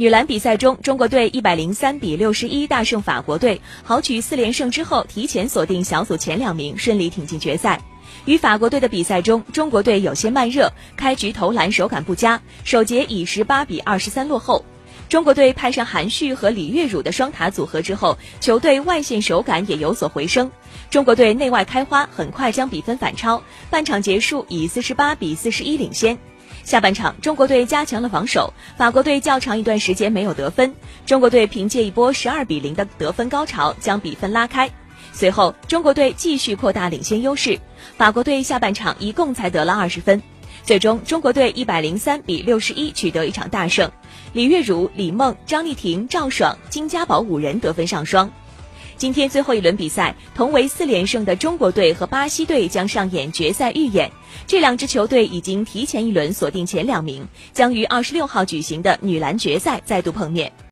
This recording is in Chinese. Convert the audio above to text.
女篮比赛中，中国队一百零三比六十一大胜法国队，豪取四连胜之后，提前锁定小组前两名，顺利挺进决赛。与法国队的比赛中，中国队有些慢热，开局投篮手感不佳，首节以十八比二十三落后。中国队派上韩旭和李月汝的双塔组合之后，球队外线手感也有所回升。中国队内外开花，很快将比分反超，半场结束以四十八比四十一领先。下半场，中国队加强了防守，法国队较长一段时间没有得分。中国队凭借一波十二比零的得分高潮，将比分拉开。随后，中国队继续扩大领先优势，法国队下半场一共才得了二十分。最终，中国队一百零三比六十一取得一场大胜。李月汝、李梦、张丽婷、赵爽、金家宝五人得分上双。今天最后一轮比赛，同为四连胜的中国队和巴西队将上演决赛预演。这两支球队已经提前一轮锁定前两名，将于二十六号举行的女篮决赛再度碰面。